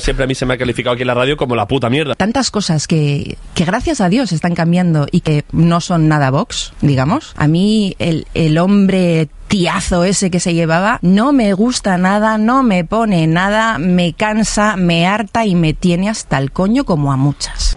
siempre a mí se me ha calificado aquí en la radio como la puta mierda. Tantas cosas que, que gracias a Dios están cambiando y que no son nada Vox, digamos. A mí el, el hombre tiazo ese que se llevaba no me gusta nada, no me pone nada, me cansa, me harta y me tiene hasta el coño como a muchas.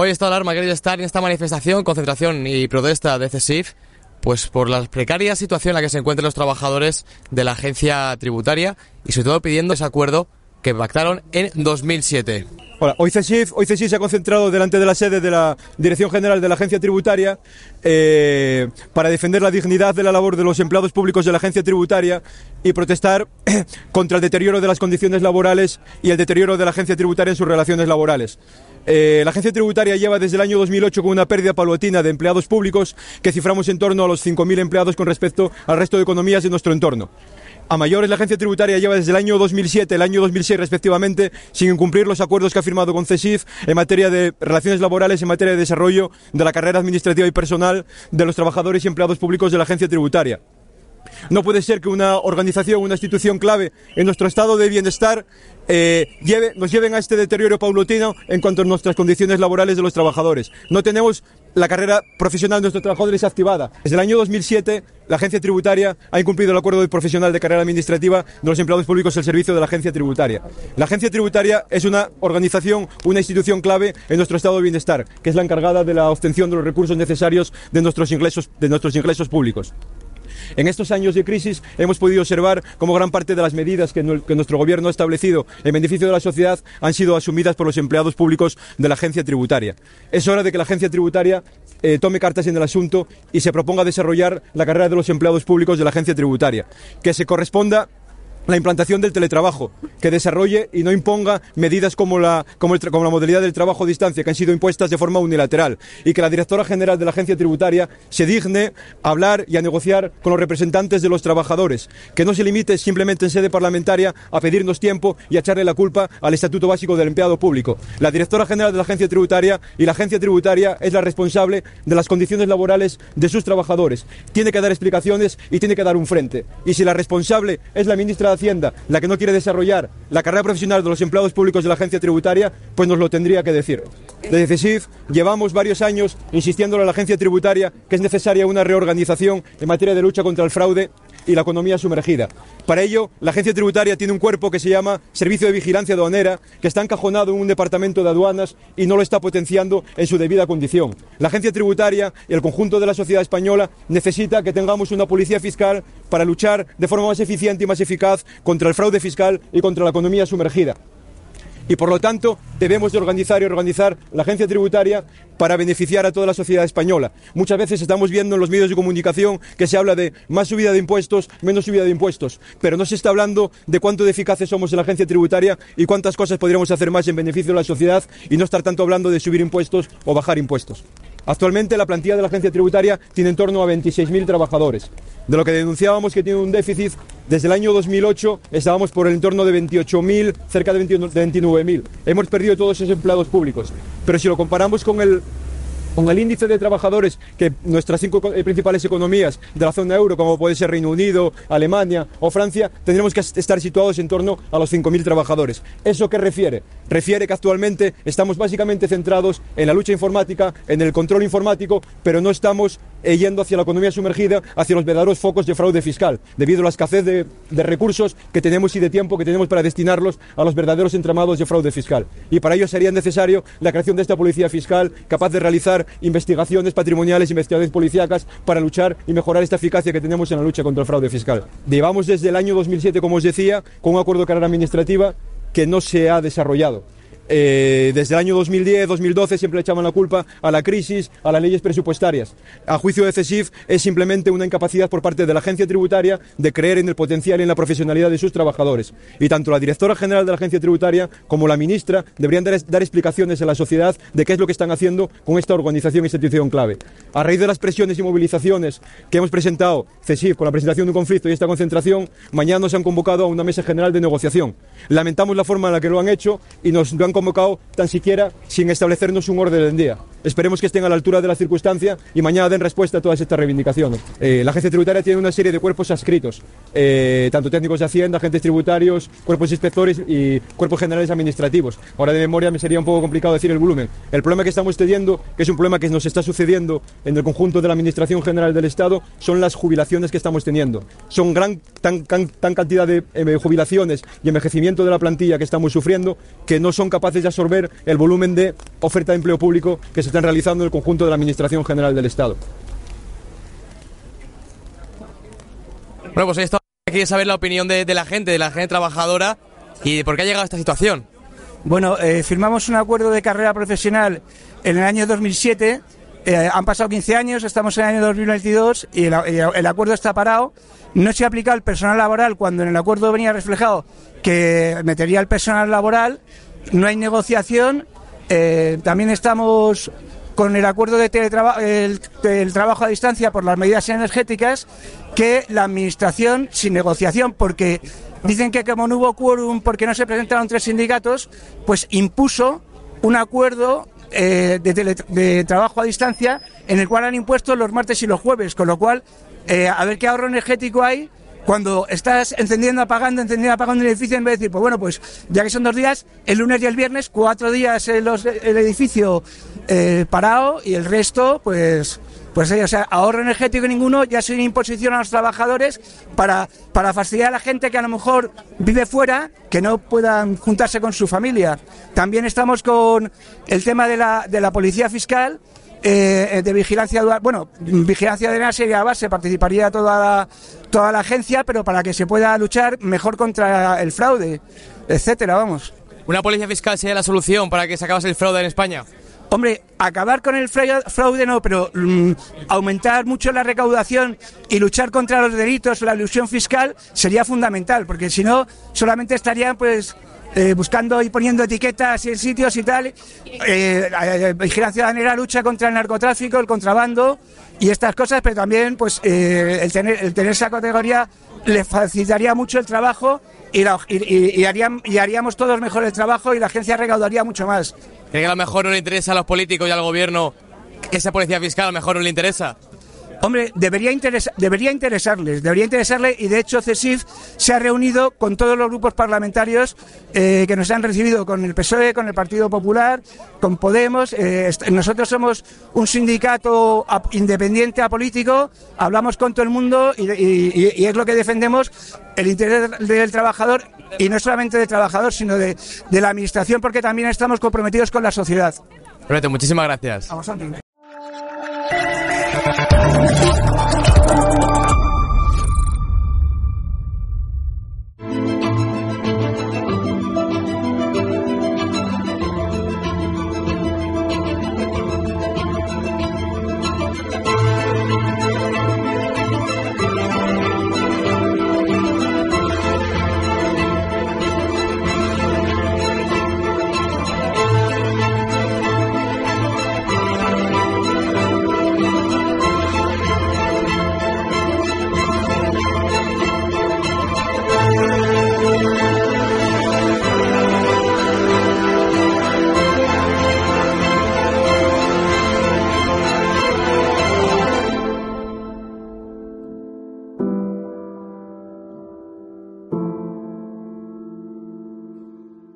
Hoy esta alarma querido estar en esta manifestación, concentración y protesta de CESIF, pues por la precaria situación en la que se encuentran los trabajadores de la agencia tributaria y sobre todo pidiendo ese acuerdo que pactaron en 2007. Hola, hoy CESIF, hoy CESIF se ha concentrado delante de la sede de la Dirección General de la Agencia Tributaria eh, para defender la dignidad de la labor de los empleados públicos de la Agencia Tributaria y protestar contra el deterioro de las condiciones laborales y el deterioro de la Agencia Tributaria en sus relaciones laborales. Eh, la agencia tributaria lleva desde el año 2008 con una pérdida paulatina de empleados públicos que ciframos en torno a los 5.000 empleados con respecto al resto de economías de nuestro entorno. A mayores, la agencia tributaria lleva desde el año 2007 el año 2006 respectivamente sin incumplir los acuerdos que ha firmado con CESIF en materia de relaciones laborales, en materia de desarrollo de la carrera administrativa y personal de los trabajadores y empleados públicos de la agencia tributaria. No puede ser que una organización, una institución clave en nuestro estado de bienestar eh, nos lleven a este deterioro paulatino en cuanto a nuestras condiciones laborales de los trabajadores. No tenemos la carrera profesional de nuestros trabajadores activada. Desde el año 2007, la agencia tributaria ha incumplido el acuerdo profesional de carrera administrativa de los empleados públicos al servicio de la agencia tributaria. La agencia tributaria es una organización, una institución clave en nuestro estado de bienestar, que es la encargada de la obtención de los recursos necesarios de nuestros ingresos, de nuestros ingresos públicos. En estos años de crisis hemos podido observar cómo gran parte de las medidas que, nuestro gobierno ha establecido en beneficio de la sociedad han sido asumidas por los empleados públicos de la agencia tributaria. Es hora de que la agencia tributaria eh, tome cartas en el asunto y se proponga desarrollar la carrera de los empleados públicos de la agencia tributaria, que se corresponda la implantación del teletrabajo, que desarrolle y no imponga medidas como la, como, la modalidad del trabajo a distancia, que han sido impuestas de forma unilateral, y que la directora general de la agencia tributaria se digne a hablar y a negociar con los representantes de los trabajadores, que no se limite simplemente en sede parlamentaria a pedirnos tiempo y a echarle la culpa al Estatuto Básico del Empleado Público. La directora general de la agencia tributaria y la agencia tributaria es la responsable de las condiciones laborales de sus trabajadores. Tiene que dar explicaciones y tiene que dar un frente. Y si la responsable es la ministra Hacienda la que no quiere desarrollar la carrera profesional de los empleados públicos de la agencia tributaria, pues nos lo tendría que decir. Desde CESIF llevamos varios años insistiendo a la agencia tributaria que es necesaria una reorganización en materia de lucha contra el fraude y la economía sumergida. Para ello, la agencia tributaria tiene un cuerpo que se llama Servicio de Vigilancia Aduanera, que está encajonado en un departamento de aduanas y no lo está potenciando en su debida condición. La agencia tributaria y el conjunto de la sociedad española necesita que tengamos una policía fiscal para luchar de forma más eficiente y más eficaz contra el fraude fiscal y contra la economía sumergida y por lo tanto debemos de organizar y organizar la agencia tributaria para beneficiar a toda la sociedad española. Muchas veces estamos viendo en los medios de comunicación que se habla de más subida de impuestos, menos subida de impuestos, pero no se está hablando de cuánto de eficaces somos en la agencia tributaria y cuántas cosas podríamos hacer más en beneficio de la sociedad y no estar tanto hablando de subir impuestos o bajar impuestos. Actualmente la plantilla de la agencia tributaria tiene en torno a 26.000 trabajadores, de lo que denunciábamos que tiene un déficit desde el año 2008 estábamos por el entorno de 28.000, cerca de 29.000. Hemos perdido todos esos empleados públicos. Pero si lo comparamos con el con el índice de trabajadores que nuestras cinco eh, principales economías de la zona euro, como puede ser Reino Unido, Alemania o Francia, tendremos que estar situados en torno a los 5.000 trabajadores. ¿Eso qué refiere? Refiere que actualmente estamos básicamente centrados en la lucha informática, en el control informático, pero no estamos yendo hacia la economía sumergida, hacia los verdaderos focos de fraude fiscal, debido a la escasez de, de recursos que tenemos y de tiempo que tenemos para destinarlos a los verdaderos entramados de fraude fiscal. Y para ello sería necesario la creación de esta policía fiscal capaz de realizar investigaciones patrimoniales, investigaciones policíacas para luchar y mejorar esta eficacia que tenemos en la lucha contra el fraude fiscal. Llevamos desde el año 2007, como os decía, con un acuerdo de carrera administrativa que no se ha desarrollado. Eh, desde el año 2010, 2012 siempre le echaban la culpa a la crisis, a las leyes presupuestarias. A juicio de CESIF es simplemente una incapacidad por parte de la agencia tributaria de creer en el potencial y en la profesionalidad de sus trabajadores. Y tanto la directora general de la agencia tributaria como la ministra deberían dar, dar explicaciones a la sociedad de qué es lo que están haciendo con esta organización e institución clave. A raíz de las presiones y movilizaciones que hemos presentado CESIF con la presentación de un conflicto y esta concentración, mañana nos han convocado a una mesa general de negociación. Lamentamos la forma en la que lo han hecho y nos han convocado tan siquiera sin establecernos un orden del día. Esperemos que estén a la altura de la circunstancia y mañana den respuesta a todas estas reivindicaciones. Eh, la agencia tributaria tiene una serie de cuerpos adscritos, eh, tanto técnicos de Hacienda, agentes tributarios, cuerpos inspectores y cuerpos generales administrativos. Ahora de memoria me sería un poco complicado decir el volumen. El problema que estamos teniendo, que es un problema que nos está sucediendo en el conjunto de la Administración General del Estado, son las jubilaciones que estamos teniendo. Son gran tan, tan cantidad de eh, jubilaciones y envejecimiento de la plantilla que estamos sufriendo que no son capaces de absorber el volumen de oferta de empleo público que se están realizando en el conjunto de la Administración General del Estado. Bueno, pues esto quiere saber la opinión de, la gente, de la gente trabajadora y de por qué ha llegado a esta situación. Bueno, eh, firmamos un acuerdo de carrera profesional en el año 2007. Eh, han pasado 15 años, estamos en el año 2022 y el, acuerdo está parado. No se aplica el personal laboral cuando en el acuerdo venía reflejado que metería el personal laboral no hay negociación. Eh, también estamos con el acuerdo de teletrabajo, el, trabajo a distancia por las medidas energéticas, que la Administración, sin negociación, porque dicen que como no hubo quórum porque no se presentaron tres sindicatos, pues impuso un acuerdo eh, de, trabajo a distancia en el cual han impuesto los martes y los jueves, con lo cual, eh, a ver qué ahorro energético hay cuando estás encendiendo, apagando, encendiendo, apagando el edificio, en vez de decir, pues bueno, pues ya que son dos días, el lunes y el viernes, cuatro días el edificio eh, parado y el resto, pues Pues o sea, ahorro energético ninguno, ya sin imposición a los trabajadores para, para facilitar a la gente que a lo mejor vive fuera, que no puedan juntarse con su familia. También estamos con el tema de la, de la policía fiscal, eh, de vigilancia bueno vigilancia de la serie base participaría toda la, toda la agencia pero para que se pueda luchar mejor contra el fraude etcétera vamos. Una policía fiscal sería la solución para que se acabase el fraude en España Hombre, acabar con el fraude no, pero mm, aumentar mucho la recaudación y luchar contra los delitos, la ilusión fiscal, sería fundamental, porque si no, solamente estarían pues eh, buscando y poniendo etiquetas en sitios y tal. Eh, eh, vigilancia ciudadanera lucha contra el narcotráfico, el contrabando y estas cosas, pero también pues el, tener, el tener esa categoría le facilitaría mucho el trabajo y, y, haríamos todos mejor el trabajo y la agencia recaudaría mucho más. ¿Cree que a lo mejor no le interesa a los políticos y al gobierno esa policía fiscal a lo mejor no le interesa? Hombre, debería, debería interesarles, debería interesarle y de hecho CESIF se ha reunido con todos los grupos parlamentarios eh, que nos han recibido, con el PSOE, con el Partido Popular, con Podemos. Eh, nosotros somos un sindicato independiente apolítico, hablamos con todo el mundo y, es lo que defendemos, el interés del trabajador y no solamente del trabajador, sino de, la administración, porque también estamos comprometidos con la sociedad. Perfecto, muchísimas gracias. Thank you.